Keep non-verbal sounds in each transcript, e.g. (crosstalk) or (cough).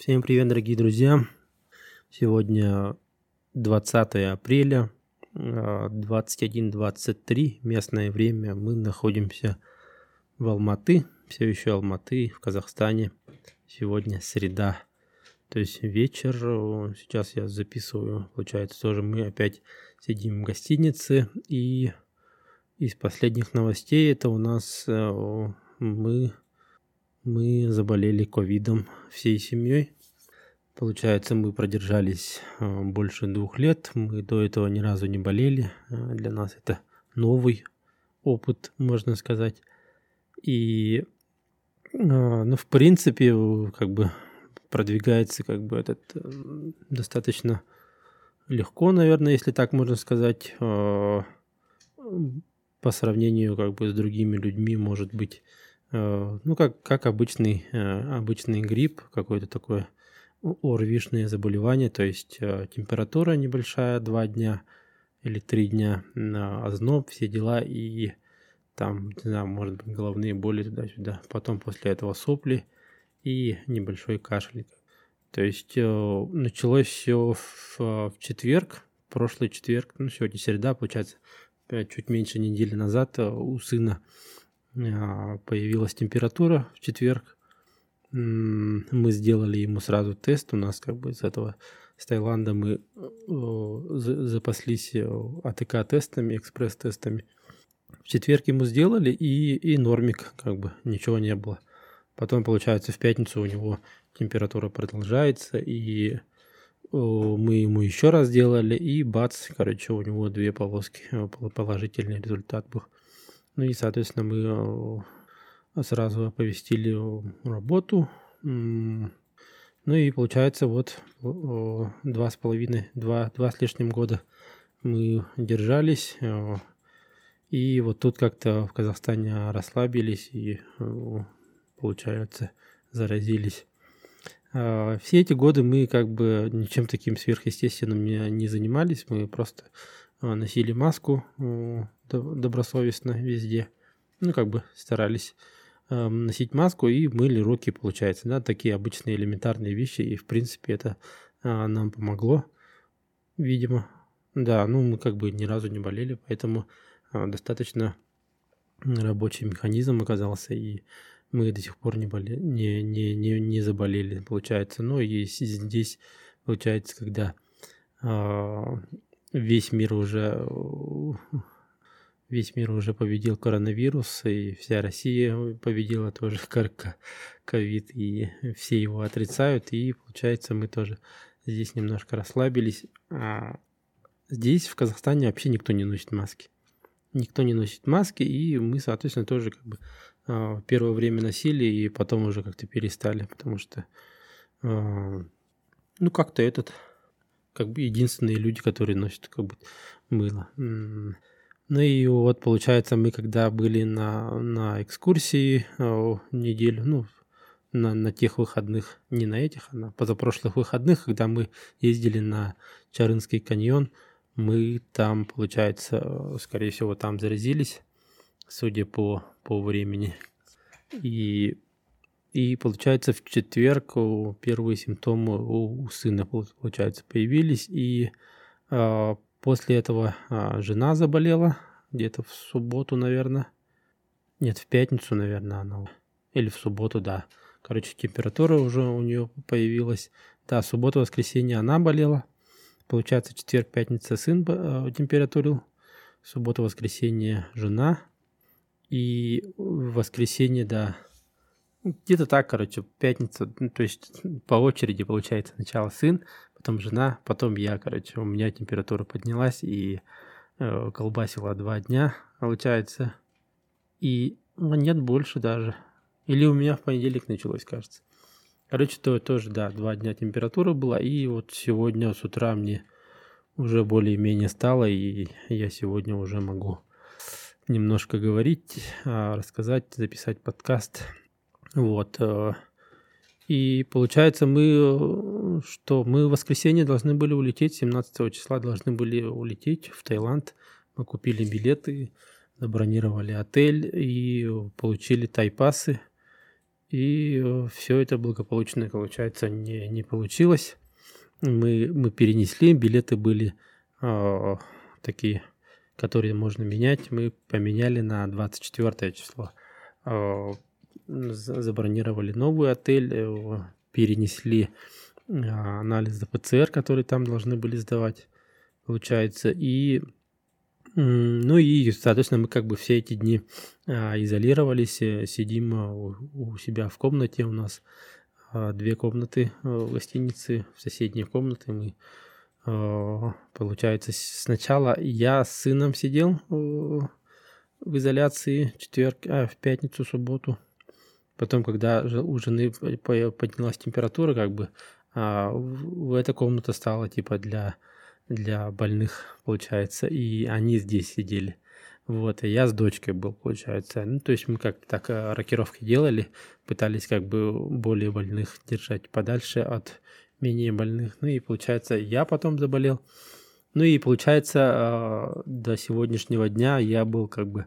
Всем привет, дорогие друзья! Сегодня 20 апреля, 21.23 местное время. Мы находимся в Алматы, все еще Алматы, в Казахстане. Сегодня среда, то есть вечер. Сейчас я записываю, получается, тоже мы опять сидим в гостинице. И из последних новостей это у нас э, мы мы заболели ковидом всей семьей. Получается, мы продержались э, больше двух лет. Мы до этого ни разу не болели. Э, для нас это новый опыт, можно сказать. И, э, ну, в принципе, как бы продвигается как бы этот достаточно легко, наверное, если так можно сказать, по сравнению как бы с другими людьми, может быть, Э, ну, как, как обычный, э, обычный грипп, какое-то такое орвишное заболевание, то есть э, температура небольшая, два дня или три дня, озноб, все дела, и там, не знаю, может быть, головные боли туда-сюда. Потом после этого сопли и небольшой кашель. То есть началось все в, в четверг, прошлый четверг, ну, сегодня среда, получается, чуть меньше недели назад у сына появилась температура в четверг. Мы сделали ему сразу тест. У нас как бы из этого с Таиланда мы запаслись АТК-тестами, экспресс-тестами. В четверг ему сделали и, и нормик, как бы ничего не было. Потом, получается, в пятницу у него температура продолжается, и мы ему еще раз сделали, и бац, короче, у него две полоски, положительный результат был. Ну и, соответственно, мы э, сразу оповестили работу. Ну и получается вот два с половиной, два, два с лишним года мы держались. Э, и вот тут как-то в Казахстане расслабились и, э, получается, заразились. А, все эти годы мы как бы ничем таким сверхъестественным не занимались. Мы просто носили маску, добросовестно везде. Ну, как бы старались э, носить маску и мыли руки, получается. Да, такие обычные элементарные вещи. И, в принципе, это э, нам помогло, видимо. Да, ну, мы как бы ни разу не болели, поэтому достаточно рабочий механизм оказался, и мы до сих пор не, боле... не, не, не, не заболели, получается. Ну, и здесь, получается, когда весь мир уже весь мир уже победил коронавирус, и вся Россия победила тоже (laughs) ковид, и все его отрицают, и получается мы тоже здесь немножко расслабились. А здесь, в Казахстане, вообще никто не носит маски. Никто не носит маски, и мы, соответственно, тоже как бы а, первое время носили, и потом уже как-то перестали, потому что, а, ну, как-то этот, как бы единственные люди, которые носят как бы мыло. Ну и вот, получается, мы когда были на, на экскурсии э, неделю, ну, на, на тех выходных, не на этих, а на позапрошлых выходных, когда мы ездили на Чарынский каньон, мы там, получается, э, скорее всего, там заразились, судя по, по времени. И, и получается, в четверг первые симптомы у, сына, получается, появились, и э, После этого а, жена заболела где-то в субботу, наверное. Нет, в пятницу, наверное, она. Или в субботу, да. Короче, температура уже у нее появилась. Да, субботу, воскресенье она болела. Получается, четверг, пятница сын э, температурил. Суббота, воскресенье жена. И в воскресенье, да, где-то так, короче, пятница, ну, то есть по очереди получается сначала сын, потом жена, потом я, короче, у меня температура поднялась и э, колбасила два дня, получается. И ну, нет больше даже. Или у меня в понедельник началось, кажется. Короче, то тоже, да, два дня температура была, и вот сегодня с утра мне уже более-менее стало, и я сегодня уже могу немножко говорить, а, рассказать, записать подкаст. Вот. Э, и получается, мы, что мы в воскресенье должны были улететь, 17 числа должны были улететь в Таиланд. Мы купили билеты, забронировали отель и получили тайпасы. И все это благополучно, получается, не, не получилось. Мы, мы перенесли, билеты были э, такие, которые можно менять. Мы поменяли на 24 число. Э, забронировали новый отель, э, перенесли а, анализы ПЦР, которые там должны были сдавать, получается. И, ну и, соответственно, мы как бы все эти дни а, изолировались, э, сидим а, у себя в комнате. У нас две комнаты в гостинице, в соседней комнате мы Получается, сначала я с сыном сидел в изоляции четверг, а в пятницу, субботу. Потом, когда у жены поднялась температура, как бы а, эта комната стала типа для, для больных, получается, и они здесь сидели. Вот, и я с дочкой был, получается. Ну, то есть мы как-то так а, рокировки делали, пытались как бы более больных держать подальше от менее больных. Ну и получается, я потом заболел. Ну и получается, а, до сегодняшнего дня я был как бы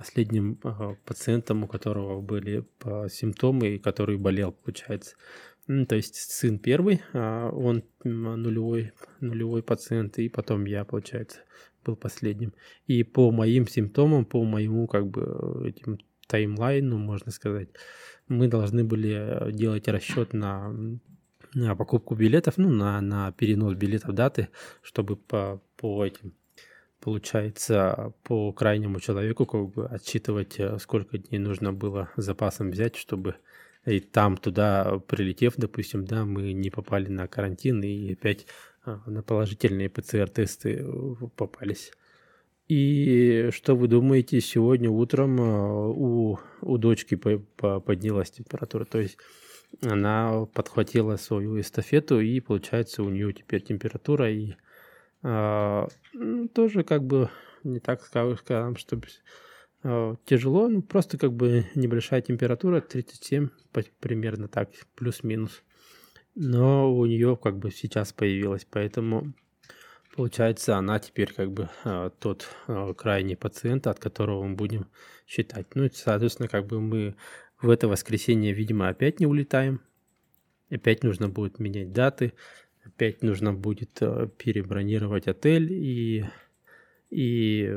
последним пациентом, у которого были симптомы и который болел, получается. То есть сын первый, а он нулевой, нулевой пациент, и потом я, получается, был последним. И по моим симптомам, по моему как бы этим таймлайну, можно сказать, мы должны были делать расчет на, на покупку билетов, ну, на, на перенос билетов даты, чтобы по, по этим получается, по крайнему человеку как бы отсчитывать, э, сколько дней нужно было запасом взять, чтобы и там туда прилетев, допустим, да, мы не попали на карантин и опять а, на положительные ПЦР-тесты э, попались. И что вы думаете, сегодня утром а, у, у дочки поднялась температура, то есть она подхватила свою эстафету, и получается у нее теперь температура, и тоже как бы не так скажем, чтобы Э, тяжело, ну, просто как бы небольшая температура, 37 примерно так, плюс-минус. Но у нее как бы сейчас появилась, поэтому получается она теперь как бы э, тот крайний пациент, от которого мы будем считать. Ну соответственно, как бы мы в это воскресенье, видимо, опять не улетаем. Опять нужно будет менять даты, опять нужно будет перебронировать отель и и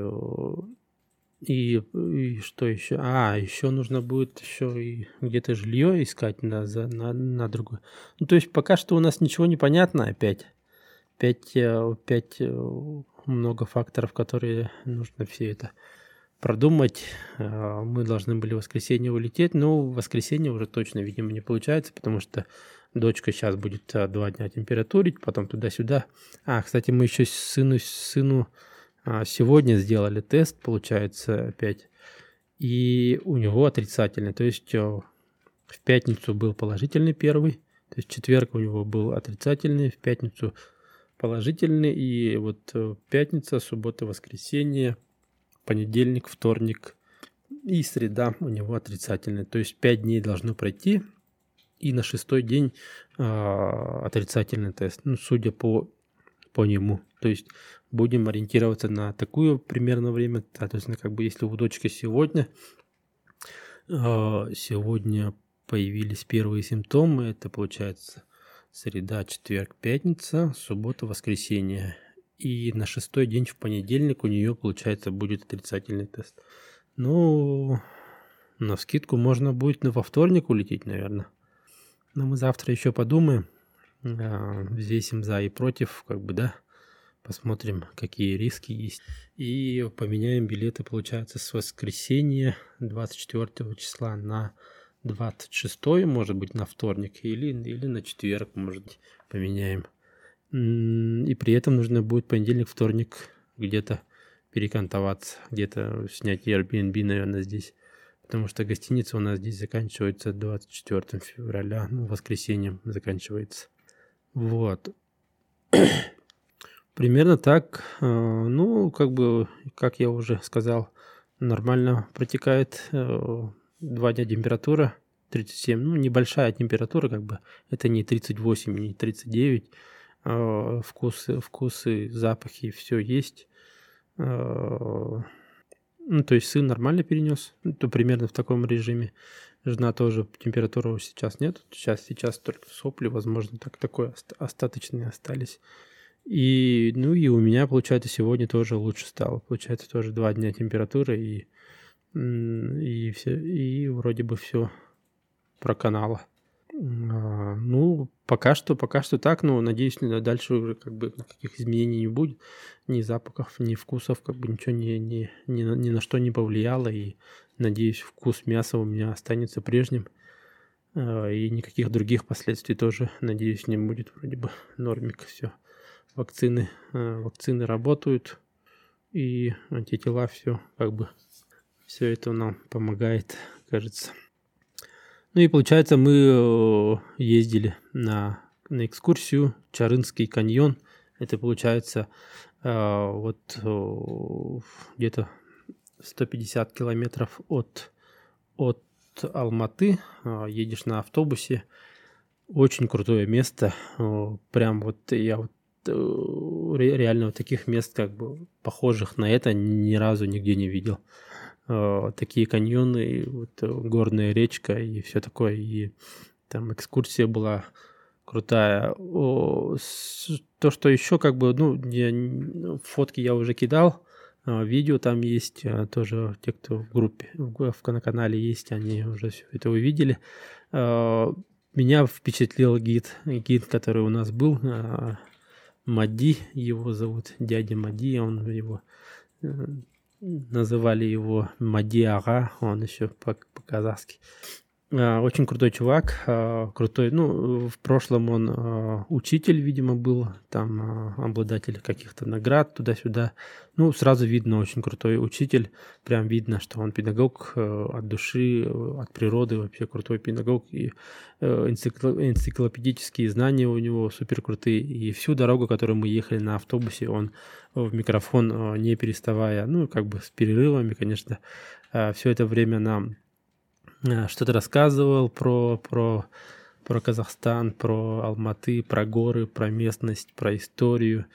и, и что еще? А, еще нужно будет еще и где-то жилье искать на, за, на, на другое. Ну, то есть пока что у нас ничего не понятно опять. Опять, опять э, э, много факторов, которые нужно все это продумать. Э, мы должны были в воскресенье улететь, но в воскресенье уже точно, видимо, не получается, потому что дочка сейчас будет два дня температурить, потом туда-сюда. А, кстати, мы еще сыну, сыну а, сегодня сделали тест, получается, опять, и у него отрицательный. То есть э, в пятницу был положительный первый, то есть четверг у него был отрицательный, в пятницу положительный, и вот э, пятница, суббота, воскресенье, понедельник, вторник и среда у него отрицательный. То есть пять дней должно пройти, и на шестой день э, отрицательный тест. Ну, судя по по нему. То есть будем ориентироваться на такое примерно время. Соответственно, как бы если у дочки сегодня, а, сегодня появились первые симптомы, это получается среда, четверг, пятница, суббота, воскресенье. И на шестой день в понедельник у нее, получается, будет отрицательный тест. Ну, на скидку можно будет во вторник улететь, наверное. Но мы завтра еще подумаем взвесим за и против, как бы, да, посмотрим, какие риски есть. И поменяем билеты, получается, с воскресенья 24 числа на 26, может быть, на вторник или, или на четверг, может быть, поменяем. И при этом нужно будет понедельник, вторник где-то перекантоваться, где-то снять Airbnb, наверное, здесь. Потому что гостиница у нас здесь заканчивается 24 февраля, ну, воскресеньем заканчивается. Вот. (clears throat) Примерно так. Э, ну, как бы, как я уже сказал, нормально протекает. Э, два дня температура 37. Ну, небольшая температура, как бы. Это не 38, не 39. Э, вкусы, вкусы, запахи, все есть. Ну, то есть сын нормально перенес, то примерно в таком режиме. Жена тоже температуры сейчас нет. Сейчас, сейчас только сопли, возможно, так такое остаточные остались. И, ну и у меня, получается, сегодня тоже лучше стало. Получается, тоже два дня температуры и, и, все, и вроде бы все проканало. А, ну, пока что, пока что так, но надеюсь, дальше уже как бы никаких изменений не будет. Ни запахов, ни вкусов, как бы ничего ни, ни, ни, ни на что не повлияло. И надеюсь, вкус мяса у меня останется прежним. А, и никаких других последствий тоже, надеюсь, не будет. Вроде бы нормик все. Вакцины, а, вакцины работают. И антитела все как бы все это нам помогает, кажется. Ну и получается, мы э, ездили на, на экскурсию Чарынский каньон. Это получается э, вот э, где-то 150 километров от, от Алматы. Едешь на автобусе. Очень крутое место. Прям вот я вот реально вот таких мест, как бы похожих на это, ни разу нигде не видел. Э, такие каньоны, вот, э, горная речка и все такое. И там экскурсия была крутая. То, что еще как бы, ну, я, фотки я уже кидал, а, видео там есть, а, тоже те, кто в группе, в на канале есть, они уже все это увидели. А, меня впечатлил гид, гид, который у нас был, Мади, его зовут, дядя Мади, он его э, называли его Мадиага, он еще по-казахски. Очень крутой чувак, а, крутой, ну, в прошлом он а, учитель, видимо, был, там обладатель каких-то наград туда-сюда. Ну, сразу видно, очень крутой учитель, прям видно, что он педагог от души, от природы, вообще крутой педагог, и энциклопедические знания у него супер крутые, и всю дорогу, которую мы ехали на автобусе, он в микрофон не переставая, ну, как бы с перерывами, конечно, все это время нам Э, что-то рассказывал про, про, про Казахстан, про Алматы, про горы, про местность, про историю.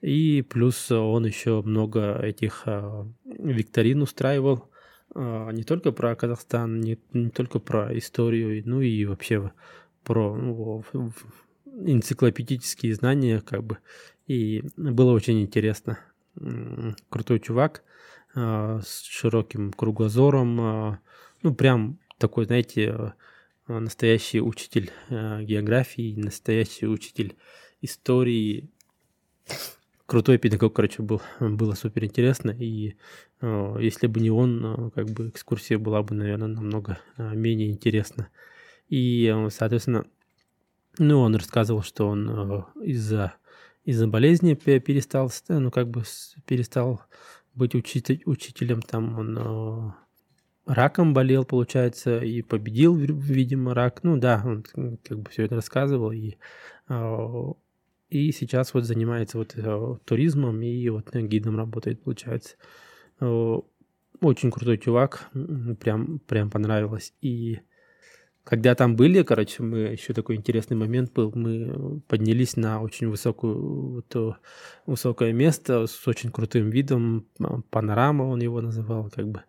И плюс он еще много этих э, викторин устраивал, э, не только про Казахстан, не, не только про историю, ну и вообще про ну, энциклопедические знания, как бы. И было очень интересно. Крутой чувак с широким кругозором, ну прям такой, знаете, э, настоящий учитель э, географии, настоящий учитель истории. Крутой педагог, короче, был. Было супер интересно. И э, если бы не он, как бы экскурсия была бы, наверное, намного менее интересна. И, соответственно, ну, он рассказывал, что он из-за из-за болезни перестал, ну, как бы перестал быть учитель, учителем, там он раком болел, получается, и победил, видимо, рак. Ну да, он как бы все это рассказывал. И, а, и сейчас вот занимается вот э, туризмом и вот гидом работает, получается. Очень крутой чувак, прям, прям понравилось. И когда там были, короче, мы еще такой интересный момент был, мы поднялись на очень высокую, вот, высокое место с очень крутым видом, панорама он его называл, как бы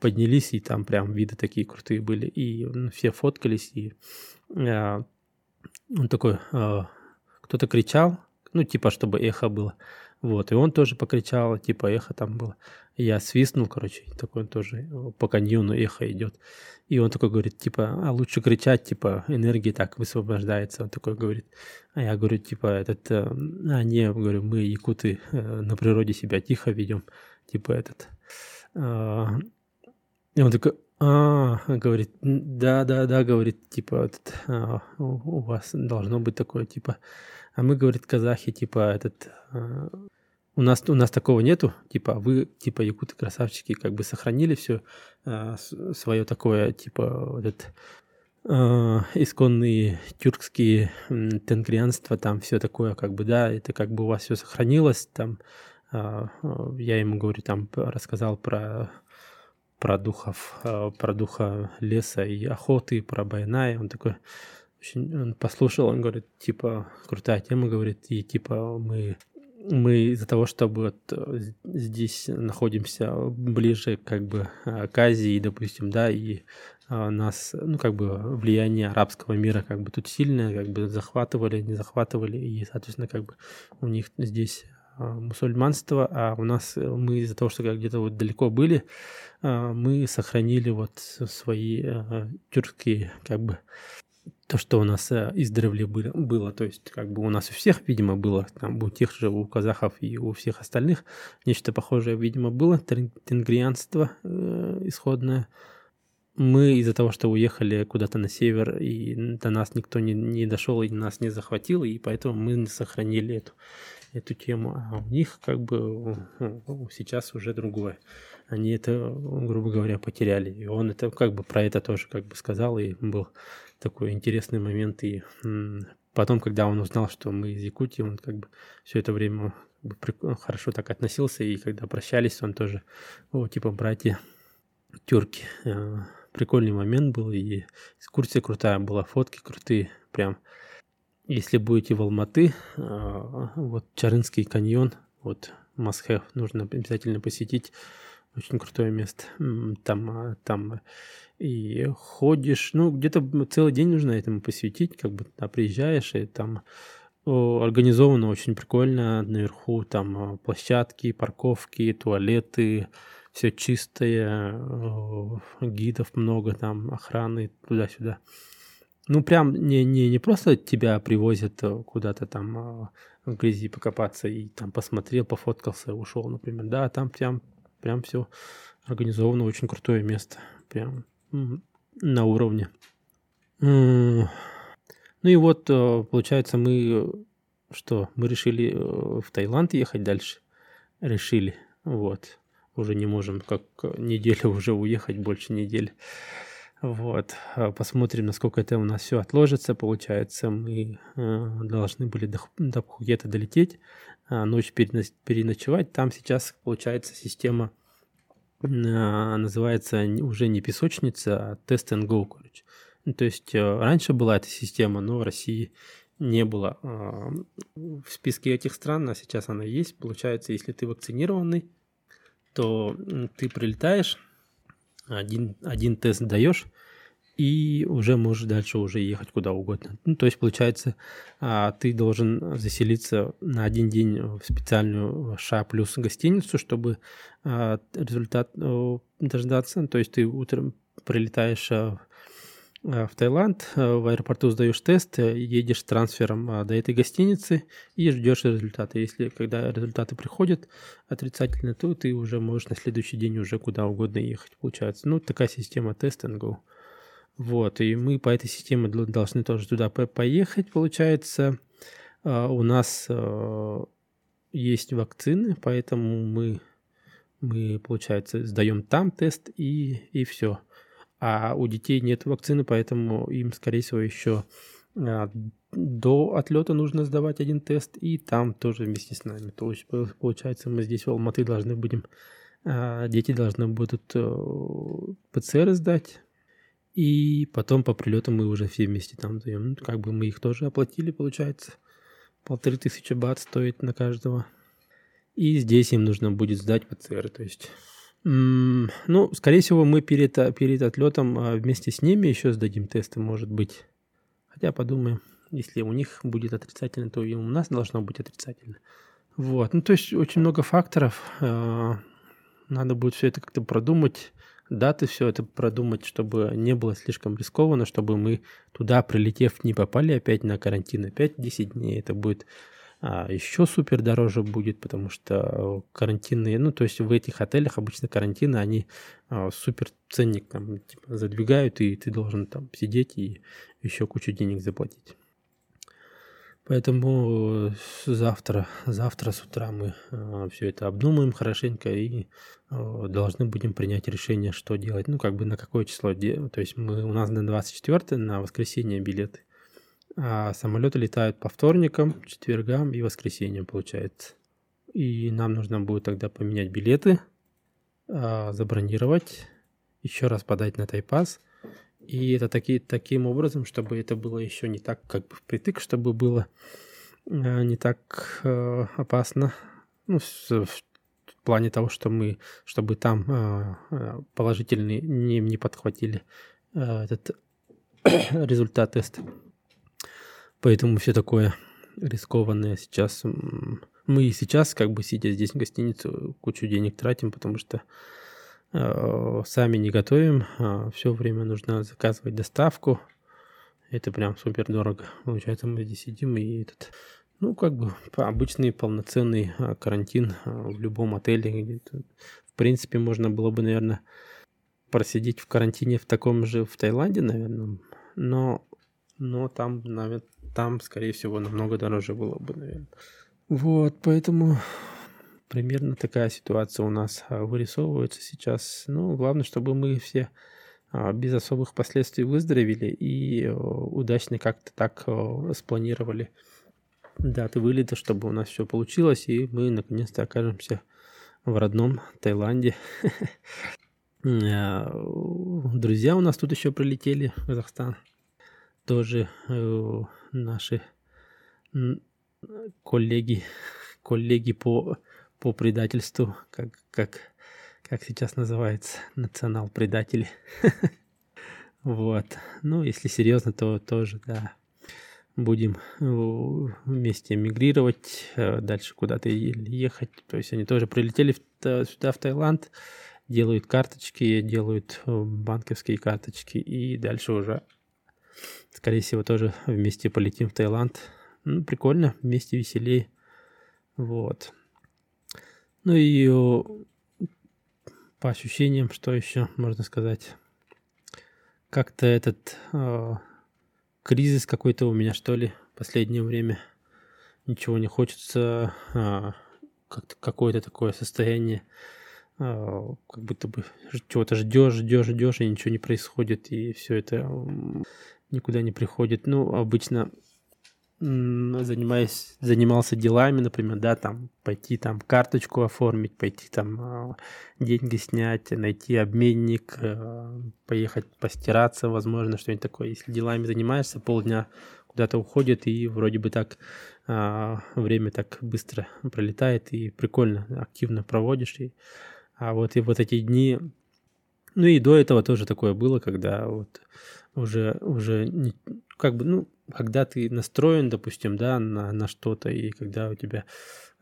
поднялись, и там прям виды такие крутые были, и все фоткались, и э, он такой, э, кто-то кричал, ну, типа, чтобы эхо было, вот, и он тоже покричал, типа, эхо там было. Я свистнул, короче, такой он тоже по каньону эхо идет. И он такой говорит, типа, а лучше кричать, типа, энергия так высвобождается. Он такой говорит. А я говорю, типа, этот, э, а не, говорю, мы, якуты, э, на природе себя тихо ведем. Типа, этот. А, и он такой, а, говорит, да, да, да, говорит, типа, этот, а, у вас должно быть такое, типа, а мы, говорит, казахи, типа, этот, а, у нас, у нас такого нету, типа, вы, типа, якуты красавчики, как бы сохранили все а, свое такое, типа, вот это, а, исконные тюркские тенгрианства, там все такое, как бы, да, это как бы у вас все сохранилось, там, а, я ему говорю, там, рассказал про про духов, а, про духа леса и охоты, про Байная, он такой, очень, он послушал, он говорит, типа, крутая тема, говорит, и типа мы мы из-за того, что вот э, здесь находимся ближе как бы к Азии, допустим, да, и нас, ну, как бы влияние арабского мира как бы тут сильное, как бы захватывали, не захватывали, и, соответственно, как бы у них здесь а, мусульманство, а у нас э, мы из-за того, что где-то вот далеко были, а, мы сохранили вот свои тюркские как бы то, что у нас э, издревле было, то есть как бы у нас у всех, видимо, было, там у тех же, у казахов и у всех остальных нечто похожее, видимо, было, тенгрианство э, исходное. Мы из-за того, что уехали куда-то на север, и до нас никто не, не дошел и нас не захватил, и поэтому мы сохранили эту, эту тему. А у них как бы сейчас уже другое. Они это, грубо говоря, потеряли. И он это как бы про это тоже как бы сказал, и был такой интересный момент. И потом, когда он узнал, что мы из Якутии, он как бы все это время бы, хорошо так относился. И когда прощались, он тоже, о, типа, братья тюрки. А, прикольный момент был. И экскурсия крутая была, фотки крутые. Прям, если будете в Алматы, а, вот Чарынский каньон, вот Масхев нужно обязательно посетить. Очень крутое место. Там, а, там и ходишь, ну, где-то целый день нужно этому посвятить, как бы туда приезжаешь, и там организовано очень прикольно наверху, там а, площадки, парковки, туалеты, все чистое, гидов много, там охраны туда-сюда. Ну, прям не, не, не просто тебя привозят э, куда-то там а, в грязи покопаться и там посмотрел, пофоткался, ушел, например. Да, там прям, прям все организовано, очень крутое место. Прям на уровне. Ну и вот, э, получается, мы что? Мы решили э, в Таиланд ехать дальше. Решили. Вот. Уже не можем, как неделю (laughs) уже уехать, больше недели. Вот. А посмотрим, насколько это у нас все отложится. Получается, мы э, должны были до, Пхукета долететь, а ночь переночевать. Там сейчас, получается, система а, называется уже не песочница, а Test and Go, короче. Ну, то есть раньше была эта система, но в России не было а, в списке этих стран, а сейчас она есть. Получается, если ты вакцинированный, то ты прилетаешь, один, один тест даешь, и уже можешь дальше уже ехать куда угодно. Ну, то есть, получается, а, ты должен заселиться на один день в специальную ША плюс гостиницу, чтобы а, результат дождаться. То есть, ты утром прилетаешь а, в Таиланд, в аэропорту сдаешь тест, едешь трансфером до этой гостиницы и ждешь результаты. Если когда результаты приходят отрицательно, то ты уже можешь на следующий день уже куда угодно ехать, получается. Ну, такая система тест and go. Вот, и мы по этой системе должны тоже туда поехать, получается. А, у нас есть вакцины, поэтому мы, мы, получается, сдаем там тест и, и все. А у детей нет вакцины, поэтому им, скорее всего, еще а, до отлета нужно сдавать один тест, и там тоже вместе с нами. То есть, получается, мы здесь в Алматы должны будем, дети должны будут э, ПЦР сдать, и потом по прилету мы уже все вместе там даем. Ну, как бы мы их тоже оплатили, получается. Полторы тысячи бат стоит на каждого. И здесь им нужно будет сдать ПЦР. То есть, ну, скорее всего, мы перед, перед отлетом а, вместе с ними еще сдадим тесты, может быть. Хотя подумаем, если у них будет отрицательно, то и у нас должно быть отрицательно. Вот, ну то есть очень много факторов. А, надо будет все это как-то продумать даты, все это продумать, чтобы не было слишком рискованно, чтобы мы туда, прилетев, не попали опять на карантин, опять 10 дней. Это будет а, еще супер дороже будет, потому что карантинные, ну, то есть в этих отелях обычно карантины, они а, супер ценник там типа, задвигают, и ты должен там сидеть и еще кучу денег заплатить. Поэтому завтра, завтра с утра мы э, все это обдумаем хорошенько и э, должны будем принять решение, что делать. Ну, как бы на какое число. То есть мы, у нас на 24 на воскресенье билеты. А самолеты летают по вторникам, четвергам и воскресеньям, получается. И нам нужно будет тогда поменять билеты, э, забронировать, еще раз подать на тайпас – и это таки, таким образом, чтобы это было еще не так как бы впритык, чтобы было э, не так э, опасно. Ну, в, в плане того, что мы, чтобы там э положительные не, не подхватили э, этот (coughs) результат теста. Поэтому все такое рискованное сейчас. Мы и сейчас, как бы сидя здесь в гостинице, кучу денег тратим, потому что э, сами не готовим, а все время нужно заказывать доставку. Это прям супер дорого. Получается, мы здесь сидим и этот, ну, как бы обычный полноценный а, карантин а, в любом отеле. Где-то. В принципе, можно было бы, наверное, просидеть в карантине в таком же в Таиланде, наверное, но, но там, наверное, там, скорее всего, намного дороже было бы, наверное. Вот, поэтому примерно такая ситуация у нас а, вырисовывается сейчас. Ну, главное, чтобы мы все а, без особых последствий выздоровели и удачно как-то так спланировали даты вылета, чтобы у нас все получилось, и мы наконец-то окажемся в родном Таиланде. А, (laughs) друзья у нас тут еще прилетели в Казахстан. Тоже э, наши коллеги, коллеги по, по предательству, как, как, как сейчас называется, национал-предатели. (laughs) Вот. Ну, если серьезно, то тоже, да, будем э, вместе мигрировать, э, дальше куда-то ехать. То есть они тоже прилетели сюда, в Таиланд, делают карточки, делают банковские карточки и дальше уже, скорее всего, тоже вместе полетим в Таиланд. Ну, прикольно, вместе веселее. Вот. Ну и по ощущениям, что еще можно сказать? Как-то этот э, кризис какой-то у меня, что ли, в последнее время. Ничего не хочется, э, как-то какое-то такое состояние а, как будто бы чего-то ждешь, ждешь, ждешь, и ничего не происходит, и все это никуда не приходит. Ну, обычно занимаясь, занимался делами, например, да, там пойти там карточку оформить, пойти там а, деньги снять, найти обменник, э, поехать постираться, возможно, что-нибудь такое. Если делами занимаешься, полдня куда-то уходит, и вроде бы так а, время так быстро пролетает, и прикольно, активно проводишь, и а вот и вот эти дни, ну и до этого тоже такое было, когда вот уже, уже не, как бы, ну, когда ты настроен, допустим, да, на, на что-то, и когда у тебя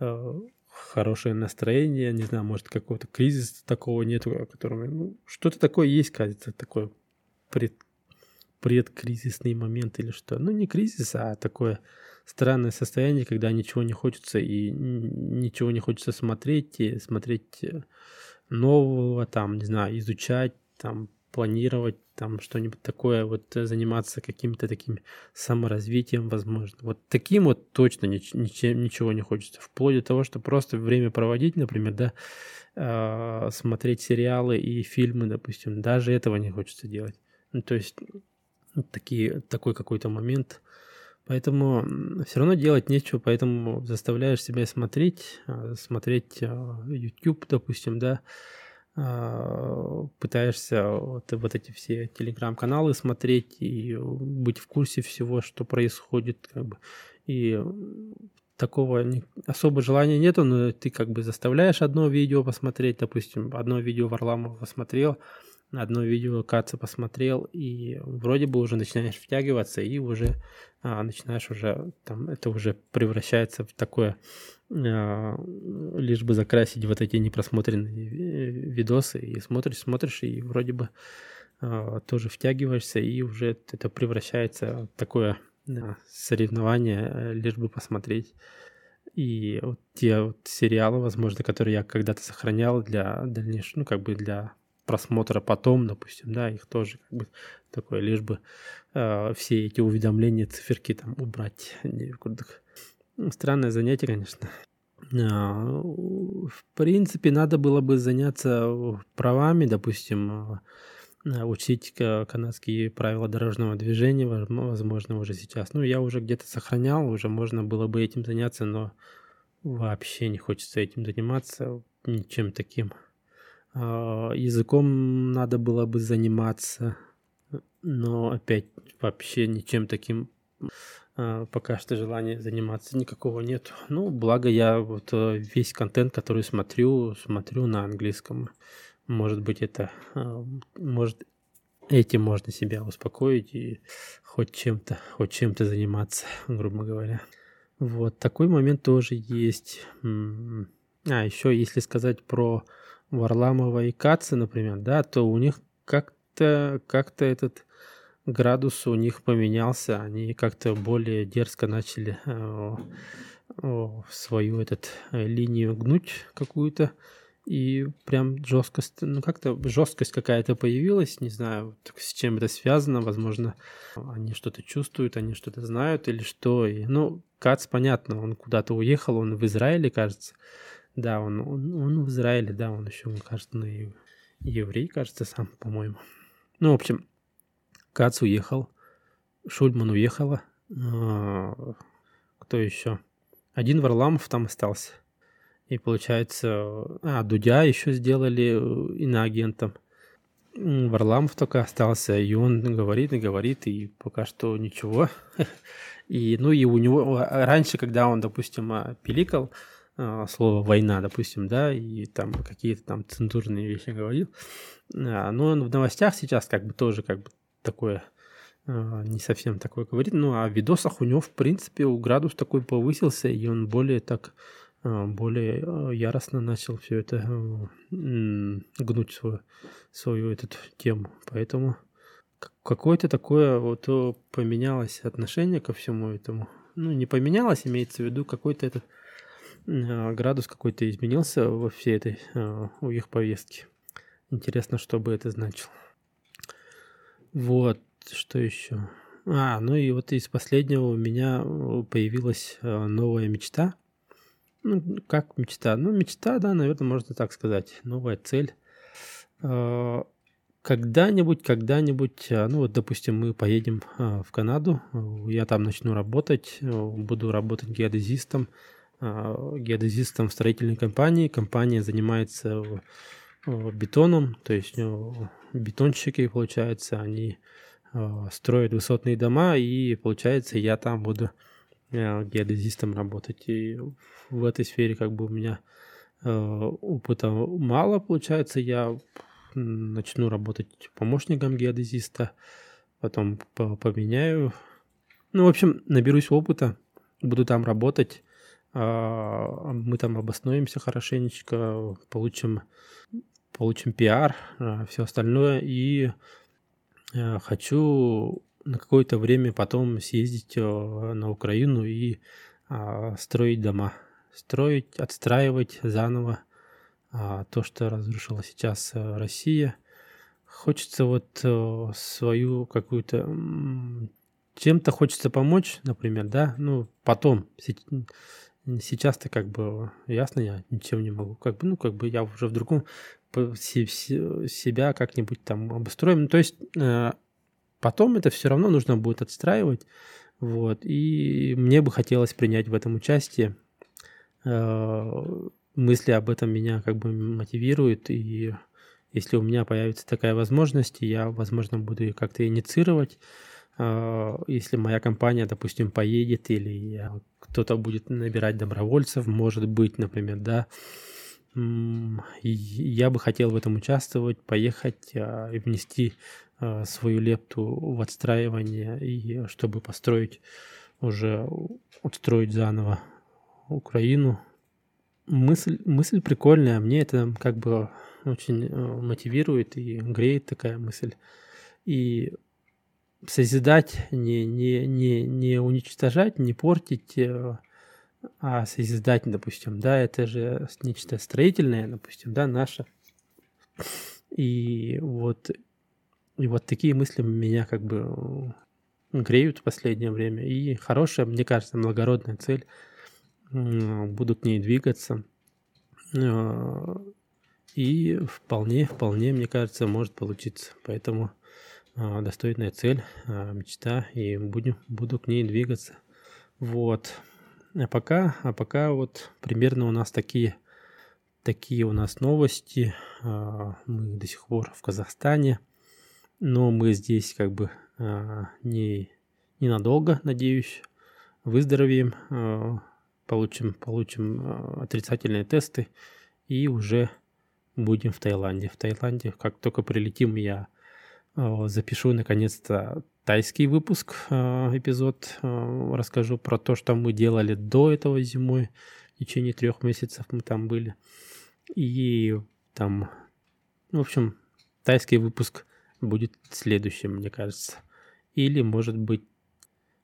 э, хорошее настроение, не знаю, может, какого-то кризиса такого нету, о котором, ну, что-то такое есть, кажется, такое пред, предкризисный момент или что. Ну, не кризис, а такое странное состояние, когда ничего не хочется и ничего не хочется смотреть, и смотреть э, нового, там, не знаю, изучать, там, планировать, там, что-нибудь такое, вот э, заниматься каким-то таким саморазвитием, возможно. Вот таким вот точно нич- ничего не хочется. Вплоть до того, что просто время проводить, например, да, э, смотреть сериалы и фильмы, допустим, даже этого не хочется делать. Ну, то есть такие, такой какой-то момент. Поэтому все равно делать нечего, поэтому заставляешь себя смотреть, а, смотреть а, YouTube, допустим, да, а, пытаешься вот, вот эти все телеграм-каналы смотреть и быть в курсе всего, что происходит, как бы. И такого не, особо желания нету, но ты как бы заставляешь одно видео посмотреть, допустим, одно видео Варламова посмотрел, одно видео Каца посмотрел, и вроде бы уже начинаешь втягиваться, и уже а, начинаешь уже, там, это уже превращается в такое, а, лишь бы закрасить вот эти непросмотренные видосы, и смотришь, смотришь, и вроде бы а, тоже втягиваешься, и уже это превращается в такое да, соревнование, э, лишь бы посмотреть. И вот те вот сериалы, возможно, которые я когда-то сохранял для дальнейшего, ну, как бы для просмотра потом, допустим, да, их тоже как бы такое, лишь бы э, все эти уведомления, циферки там убрать. Странное занятие, конечно. А, в принципе, надо было бы заняться правами, допустим, а, учить канадские правила дорожного движения, возможно, уже сейчас. Ну, я уже где-то сохранял, уже можно было бы этим заняться, но вообще не хочется этим заниматься, ничем таким. А, языком надо было бы заниматься, но опять вообще ничем таким а, пока что желания заниматься никакого нет. Ну, благо я вот э, весь контент, который смотрю, смотрю на английском. Может быть, это, а, может, этим можно себя успокоить и хоть чем-то, хоть чем-то заниматься, (laughs) грубо говоря. Вот такой момент тоже есть. А, еще если сказать про Варламова и Каца, например, да, то у них как-то как-то этот градус у них поменялся, они как-то более дерзко начали э, э, свою этот э, линию гнуть какую-то, и прям жесткость, ну как-то жесткость какая-то появилась, не знаю, с чем это связано, возможно, они что-то чувствуют, они что-то знают или что. И, ну, Кац, понятно, он куда-то уехал, он в Израиле, кажется. Да, он, он, он в Израиле, да, он еще, кажется, ну, еврей, кажется, сам, по-моему. Ну, в общем, Кац уехал, Шульман уехала, а, кто еще? Один Варламов там остался. И получается, а, Дудя еще сделали э, иноагентом. Варламов только остался, и он говорит и говорит, и пока что ничего. (laughs) И, ну, и у него а, раньше, когда он, допустим, а, пиликал слово «война», допустим, да, и там какие-то там цензурные вещи говорил, но он в новостях сейчас как бы тоже как бы такое не совсем такое говорит, ну, а в видосах у него, в принципе, градус такой повысился, и он более так а, более а, яростно начал все это гнуть свою, свою эту тему. Поэтому какое-то такое вот поменялось отношение ко всему этому. Ну, не поменялось, имеется в виду какой-то этот а, градус какой-то изменился во всей этой у их повестке. Интересно, что бы это значило. Вот, что еще? А, ну и вот из последнего у меня появилась новая мечта – ну, как мечта? Ну, мечта, да, наверное, можно так сказать. Новая цель. Когда-нибудь, когда-нибудь, ну вот, допустим, мы поедем в Канаду, я там начну работать, буду работать геодезистом, геодезистом в строительной компании. Компания занимается бетоном, то есть бетонщики, получается, они строят высотные дома, и, получается, я там буду геодезистом работать. И в этой сфере как бы у меня опыта мало, получается. Я начну работать помощником геодезиста, потом поменяю. Ну, в общем, наберусь опыта, буду там работать. Э, мы там обоснуемся хорошенечко, получим, получим пиар, э, все остальное. И э, хочу на какое-то время потом съездить на Украину и а, строить дома. Строить, отстраивать заново а, то, что разрушила сейчас э, Россия. Хочется вот э, свою какую-то... Чем-то хочется помочь, например, да, ну, потом. Сейчас-то как бы ясно, я ничем не могу. Как бы, ну, как бы я уже в другом себя как-нибудь там обустроим. То есть Потом это все равно нужно будет отстраивать. Вот. И мне бы хотелось принять в этом участие. Э, мысли об этом меня как бы мотивируют. И если у меня появится такая возможность, я, возможно, буду ее как-то инициировать. Э, если моя компания, допустим, поедет или кто-то будет набирать добровольцев, может быть, например, да, я бы хотел в этом участвовать, поехать а, и внести а, свою лепту в отстраивание и чтобы построить уже отстроить заново Украину. Мысль, мысль прикольная, мне это как бы очень э, мотивирует и греет такая мысль. И созидать, не, не, не, не уничтожать, не портить, э, а созидать, допустим, да, это же нечто строительное, допустим, да, наше. И вот и вот такие мысли меня как бы греют в последнее время. И хорошая, мне кажется, благородная цель. Буду к ней двигаться. А, и вполне, вполне, мне кажется, может получиться. Поэтому достойная цель, а, мечта, и буду, буду к ней двигаться. Вот. А пока, а пока вот примерно у нас такие, такие у нас новости. Мы до сих пор в Казахстане. Но мы здесь как бы а, не ненадолго, надеюсь, выздоровеем, а, получим, получим а, отрицательные тесты и уже будем в Таиланде. В Таиланде, как только прилетим, я запишу наконец-то тайский выпуск, эпизод. Расскажу про то, что мы делали до этого зимой. В течение трех месяцев мы там были. И там, в общем, тайский выпуск будет следующим, мне кажется. Или, может быть,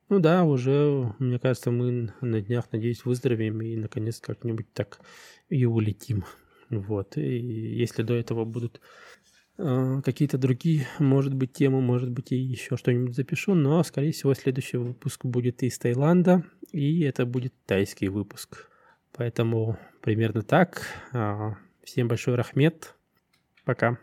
ну да, уже, мне кажется, мы на днях, надеюсь, выздоровеем и, наконец, как-нибудь так и улетим. Вот. И если до этого будут э, какие-то другие, может быть, темы, может быть, и еще что-нибудь запишу, но, скорее всего, следующий выпуск будет из Таиланда, и это будет тайский выпуск. Поэтому примерно так. Э, всем большой рахмет. Пока.